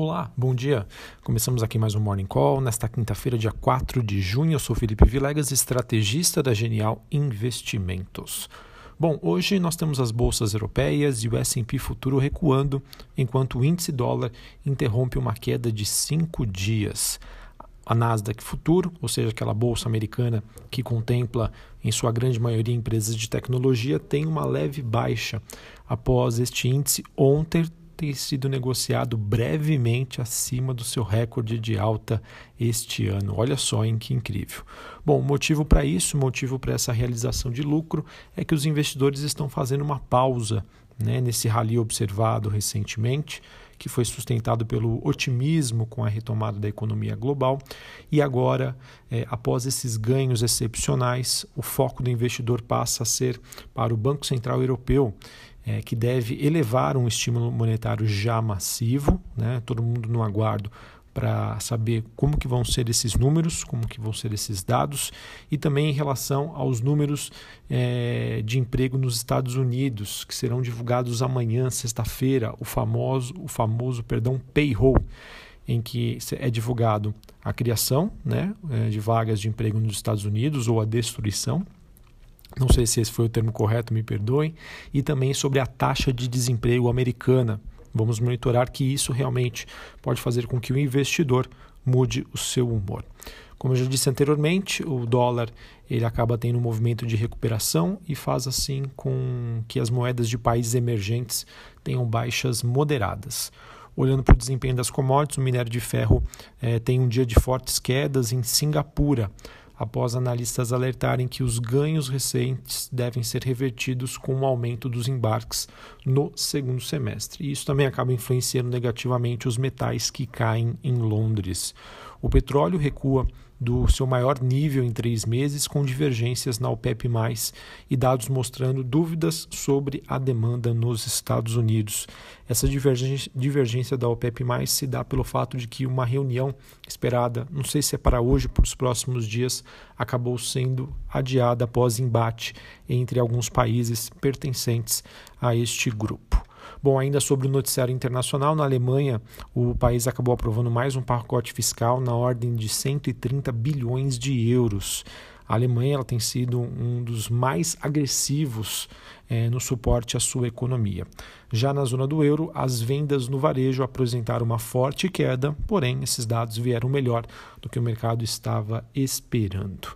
Olá, bom dia. Começamos aqui mais um Morning Call nesta quinta-feira, dia 4 de junho. Eu sou Felipe Vilegas, estrategista da Genial Investimentos. Bom, hoje nós temos as bolsas europeias e o S&P futuro recuando, enquanto o índice dólar interrompe uma queda de cinco dias. A Nasdaq Futuro, ou seja, aquela bolsa americana que contempla em sua grande maioria empresas de tecnologia, tem uma leve baixa após este índice ontem tem sido negociado brevemente acima do seu recorde de alta este ano. Olha só em que incrível. Bom, motivo para isso, motivo para essa realização de lucro é que os investidores estão fazendo uma pausa né, nesse rally observado recentemente, que foi sustentado pelo otimismo com a retomada da economia global. E agora, é, após esses ganhos excepcionais, o foco do investidor passa a ser para o Banco Central Europeu é, que deve elevar um estímulo monetário já massivo, né? todo mundo no aguardo para saber como que vão ser esses números, como que vão ser esses dados e também em relação aos números é, de emprego nos Estados Unidos que serão divulgados amanhã, sexta-feira, o famoso, o famoso, perdão, payroll, em que é divulgado a criação, né, é, de vagas de emprego nos Estados Unidos ou a destruição não sei se esse foi o termo correto, me perdoem, e também sobre a taxa de desemprego americana. Vamos monitorar que isso realmente pode fazer com que o investidor mude o seu humor. Como eu já disse anteriormente, o dólar ele acaba tendo um movimento de recuperação e faz assim com que as moedas de países emergentes tenham baixas moderadas. Olhando para o desempenho das commodities, o minério de ferro eh, tem um dia de fortes quedas em Singapura após analistas alertarem que os ganhos recentes devem ser revertidos com o aumento dos embarques no segundo semestre. E isso também acaba influenciando negativamente os metais que caem em Londres. O petróleo recua do seu maior nível em três meses, com divergências na OPEP, e dados mostrando dúvidas sobre a demanda nos Estados Unidos. Essa divergência da OPEP se dá pelo fato de que uma reunião esperada, não sei se é para hoje, para os próximos dias, acabou sendo adiada após embate entre alguns países pertencentes a este grupo. Bom, ainda sobre o noticiário internacional, na Alemanha, o país acabou aprovando mais um pacote fiscal na ordem de 130 bilhões de euros. A Alemanha ela tem sido um dos mais agressivos é, no suporte à sua economia. Já na zona do euro, as vendas no varejo apresentaram uma forte queda, porém, esses dados vieram melhor do que o mercado estava esperando.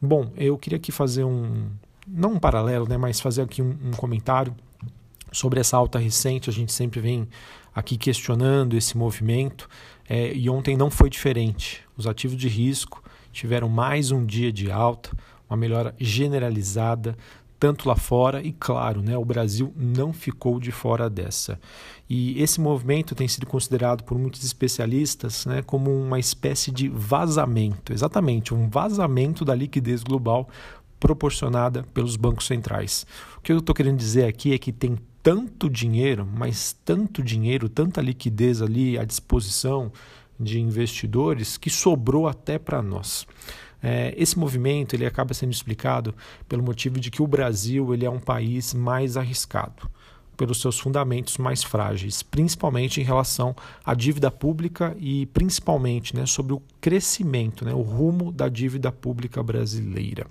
Bom, eu queria aqui fazer um, não um paralelo, né, mas fazer aqui um, um comentário sobre essa alta recente, a gente sempre vem aqui questionando esse movimento é, e ontem não foi diferente. Os ativos de risco tiveram mais um dia de alta, uma melhora generalizada, tanto lá fora e, claro, né, o Brasil não ficou de fora dessa. E esse movimento tem sido considerado por muitos especialistas né, como uma espécie de vazamento exatamente, um vazamento da liquidez global proporcionada pelos bancos centrais. O que eu estou querendo dizer aqui é que tem tanto dinheiro, mas tanto dinheiro, tanta liquidez ali à disposição de investidores que sobrou até para nós. É, esse movimento ele acaba sendo explicado pelo motivo de que o Brasil ele é um país mais arriscado pelos seus fundamentos mais frágeis, principalmente em relação à dívida pública e principalmente né, sobre o crescimento, né, o rumo da dívida pública brasileira.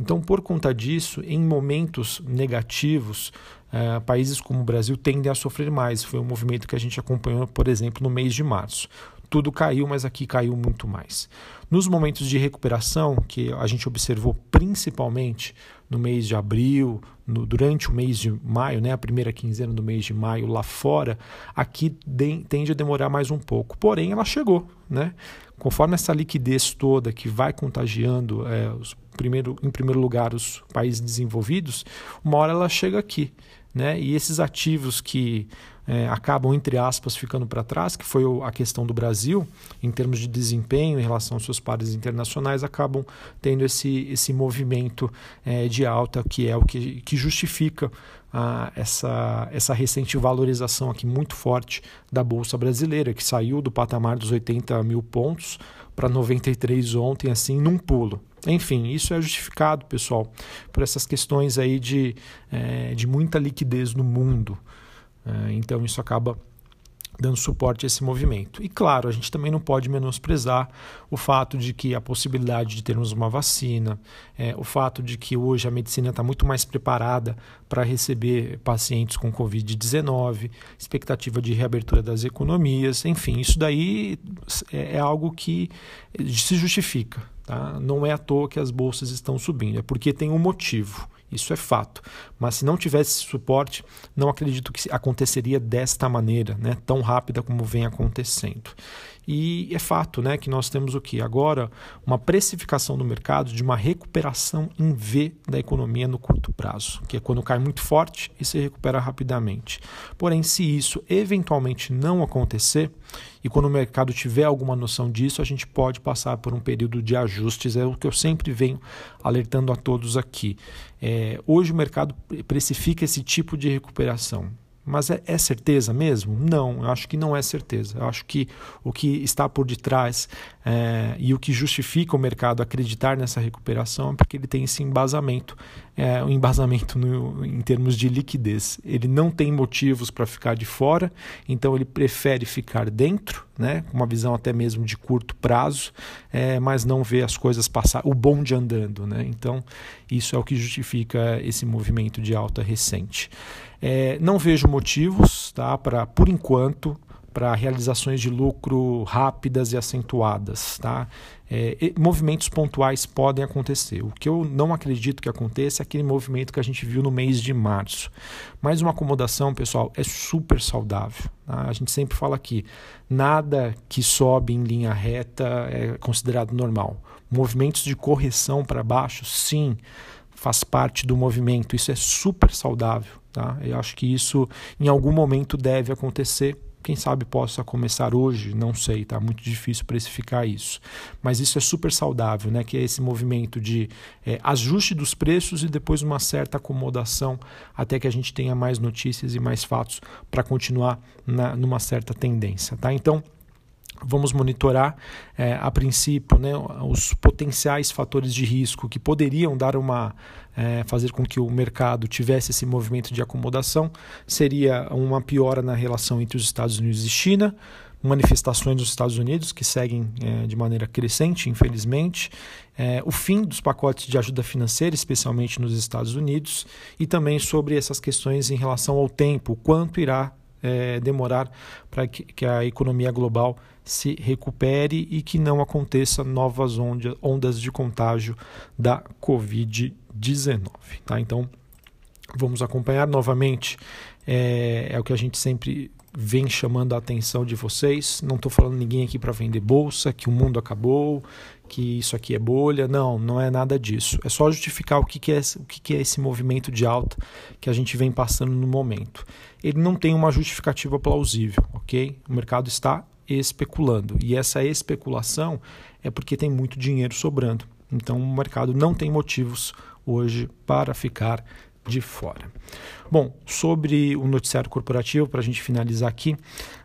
Então, por conta disso, em momentos negativos, eh, países como o Brasil tendem a sofrer mais. Foi um movimento que a gente acompanhou, por exemplo, no mês de março. Tudo caiu, mas aqui caiu muito mais. Nos momentos de recuperação, que a gente observou principalmente no mês de abril, no, durante o mês de maio, né, a primeira quinzena do mês de maio lá fora, aqui de, tende a demorar mais um pouco. Porém, ela chegou. Né? Conforme essa liquidez toda que vai contagiando é, os primeiro, em primeiro lugar os países desenvolvidos, uma hora ela chega aqui. Né? E esses ativos que é, acabam, entre aspas, ficando para trás, que foi a questão do Brasil, em termos de desempenho em relação aos seus pares internacionais, acabam tendo esse, esse movimento é, de alta, que é o que, que justifica a, essa, essa recente valorização aqui muito forte da Bolsa Brasileira, que saiu do patamar dos 80 mil pontos para 93 ontem, assim, num pulo. Enfim, isso é justificado, pessoal, por essas questões aí de, é, de muita liquidez no mundo. É, então, isso acaba dando suporte a esse movimento. E claro, a gente também não pode menosprezar o fato de que a possibilidade de termos uma vacina, é, o fato de que hoje a medicina está muito mais preparada para receber pacientes com Covid-19, expectativa de reabertura das economias, enfim, isso daí é, é algo que se justifica. Tá? Não é à toa que as bolsas estão subindo, é porque tem um motivo. Isso é fato. Mas se não tivesse suporte, não acredito que aconteceria desta maneira, né, tão rápida como vem acontecendo. E é fato né, que nós temos o que? Agora, uma precificação no mercado de uma recuperação em V da economia no curto prazo, que é quando cai muito forte e se recupera rapidamente. Porém, se isso eventualmente não acontecer, e quando o mercado tiver alguma noção disso, a gente pode passar por um período de ajustes, é o que eu sempre venho alertando a todos aqui. É, hoje o mercado precifica esse tipo de recuperação. Mas é, é, certeza mesmo? Não, eu acho que não é certeza. Eu acho que o que está por detrás é, e o que justifica o mercado acreditar nessa recuperação é porque ele tem esse embasamento, é, um embasamento no, em termos de liquidez. Ele não tem motivos para ficar de fora, então ele prefere ficar dentro, né, com uma visão até mesmo de curto prazo, é, mas não vê as coisas passar, o bonde andando. Né? Então, isso é o que justifica esse movimento de alta recente. É, não vejo motivos, tá, para por enquanto, para realizações de lucro rápidas e acentuadas. Tá? É, movimentos pontuais podem acontecer. O que eu não acredito que aconteça é aquele movimento que a gente viu no mês de março. Mas uma acomodação, pessoal, é super saudável. Tá? A gente sempre fala aqui: nada que sobe em linha reta é considerado normal. Movimentos de correção para baixo, sim, faz parte do movimento. Isso é super saudável. Tá? Eu acho que isso em algum momento deve acontecer. Quem sabe possa começar hoje, não sei, tá muito difícil precificar isso. Mas isso é super saudável, né? Que é esse movimento de é, ajuste dos preços e depois uma certa acomodação até que a gente tenha mais notícias e mais fatos para continuar na, numa certa tendência, tá? Então Vamos monitorar, é, a princípio, né, os potenciais fatores de risco que poderiam dar uma é, fazer com que o mercado tivesse esse movimento de acomodação. Seria uma piora na relação entre os Estados Unidos e China, manifestações nos Estados Unidos que seguem é, de maneira crescente, infelizmente, é, o fim dos pacotes de ajuda financeira, especialmente nos Estados Unidos, e também sobre essas questões em relação ao tempo, quanto irá é, demorar para que, que, a economia global se recupere e que não aconteça novas ondas, ondas de contágio da Covid-19. Tá? Então, vamos acompanhar novamente. É, é o que a gente sempre vem chamando a atenção de vocês. Não estou falando ninguém aqui para vender bolsa, que o mundo acabou, que isso aqui é bolha. Não, não é nada disso. É só justificar o que, que, é, o que, que é esse movimento de alta que a gente vem passando no momento. Ele não tem uma justificativa plausível, ok? O mercado está especulando. E essa especulação é porque tem muito dinheiro sobrando. Então o mercado não tem motivos hoje para ficar de fora. Bom, sobre o noticiário corporativo, para a gente finalizar aqui,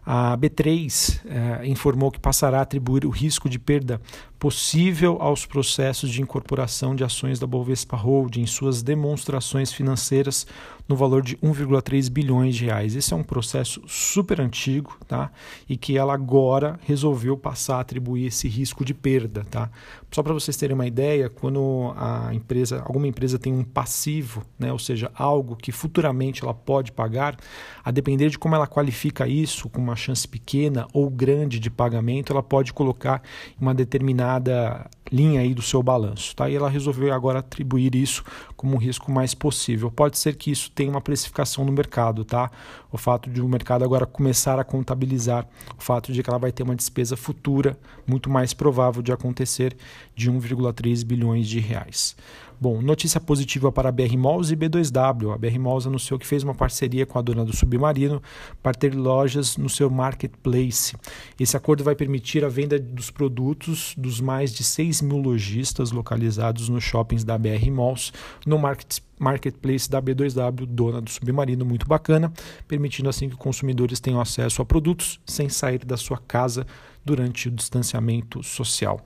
a B3 eh, informou que passará a atribuir o risco de perda possível aos processos de incorporação de ações da Bovespa Holding em suas demonstrações financeiras no valor de 1,3 bilhões de reais. Esse é um processo super antigo, tá? E que ela agora resolveu passar a atribuir esse risco de perda, tá? Só para vocês terem uma ideia, quando a empresa, alguma empresa tem um passivo, né, ou seja, algo que futuramente ela pode pagar, a depender de como ela qualifica isso, com uma chance pequena ou grande de pagamento, ela pode colocar uma determinada linha aí do seu balanço, tá? E ela resolveu agora atribuir isso como um risco mais possível. Pode ser que isso tenha uma precificação no mercado, tá? O fato de o mercado agora começar a contabilizar o fato de que ela vai ter uma despesa futura muito mais provável de acontecer de 1,3 bilhões de reais. Bom, notícia positiva para a BR Malls e B2W. A BR Malls anunciou que fez uma parceria com a dona do Submarino para ter lojas no seu marketplace. Esse acordo vai permitir a venda dos produtos dos mais de 6 mil lojistas localizados nos shoppings da BR Malls no market, marketplace da B2W, dona do submarino, muito bacana, permitindo assim que consumidores tenham acesso a produtos sem sair da sua casa durante o distanciamento social.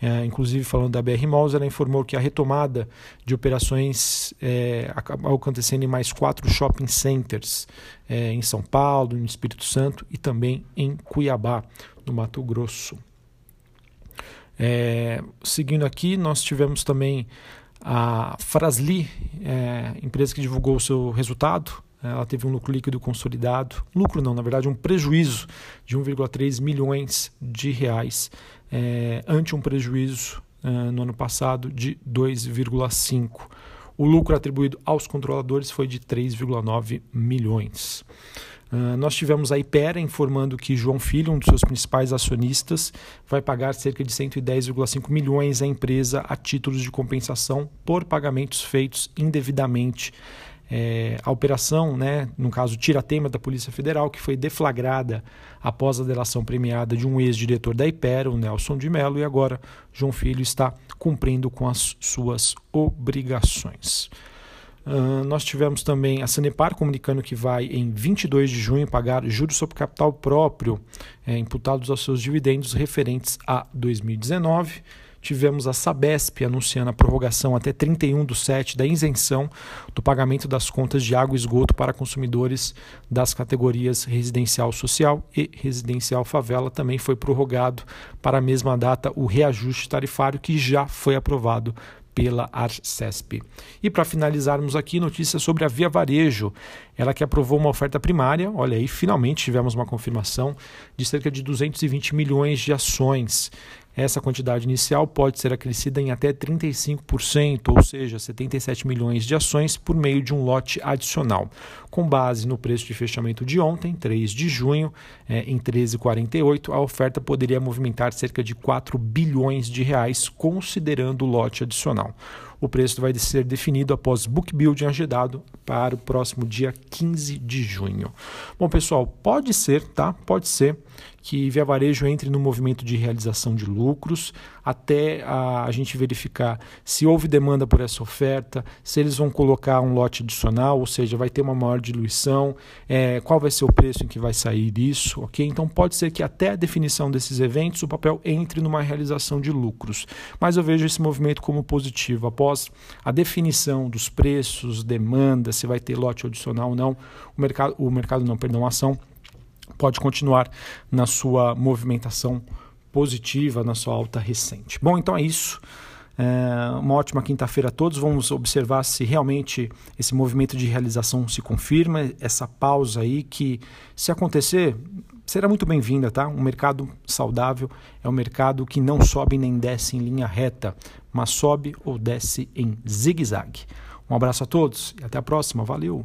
É, inclusive, falando da BR Malls, ela informou que a retomada de operações é, acontecendo em mais quatro shopping centers é, em São Paulo, no Espírito Santo e também em Cuiabá, no Mato Grosso. É, seguindo aqui, nós tivemos também a Frasli, é, empresa que divulgou o seu resultado ela teve um lucro líquido consolidado, lucro não, na verdade um prejuízo de 1,3 milhões de reais, é, ante um prejuízo é, no ano passado de 2,5. O lucro atribuído aos controladores foi de 3,9 milhões. Uh, nós tivemos a Ipera informando que João Filho, um dos seus principais acionistas, vai pagar cerca de 110,5 milhões à empresa a títulos de compensação por pagamentos feitos indevidamente é, a operação, né, no caso Tiratema da Polícia Federal, que foi deflagrada após a delação premiada de um ex-diretor da Ipera, o Nelson de Mello, e agora João Filho está cumprindo com as suas obrigações. Nós tivemos também a Sanepar comunicando que vai, em 22 de junho, pagar juros sobre capital próprio é, imputados aos seus dividendos referentes a 2019. Tivemos a Sabesp anunciando a prorrogação até 31 do 7 da isenção do pagamento das contas de água e esgoto para consumidores das categorias residencial social e residencial favela. Também foi prorrogado para a mesma data o reajuste tarifário que já foi aprovado pela Arcesp. E para finalizarmos aqui, notícia sobre a Via Varejo. Ela que aprovou uma oferta primária, olha aí, finalmente tivemos uma confirmação de cerca de 220 milhões de ações. Essa quantidade inicial pode ser acrescida em até 35%, ou seja, 77 milhões de ações por meio de um lote adicional. Com base no preço de fechamento de ontem, 3 de junho, é, em 13,48, a oferta poderia movimentar cerca de 4 bilhões de reais, considerando o lote adicional. O preço vai ser definido após book building agendado para o próximo dia 15 de junho. Bom, pessoal, pode ser, tá? Pode ser que Via Varejo entre no movimento de realização de lucros até a, a, gente verificar se houve demanda por essa oferta, se eles vão colocar um lote adicional, ou seja, vai ter uma maior diluição, é, qual vai ser o preço em que vai sair isso, ok? Então pode ser que até a definição desses eventos o papel entre numa realização de lucros. Mas eu vejo esse movimento como positivo. Após a definição dos preços, demanda, se vai ter lote adicional ou não, o mercado, o mercado não, perdão, a ação pode continuar na sua movimentação positiva, na sua alta recente. Bom, então é isso. É uma ótima quinta-feira a todos. Vamos observar se realmente esse movimento de realização se confirma, essa pausa aí que, se acontecer, será muito bem-vinda, tá? Um mercado saudável é um mercado que não sobe nem desce em linha reta, mas sobe ou desce em zigue-zague. Um abraço a todos e até a próxima. Valeu!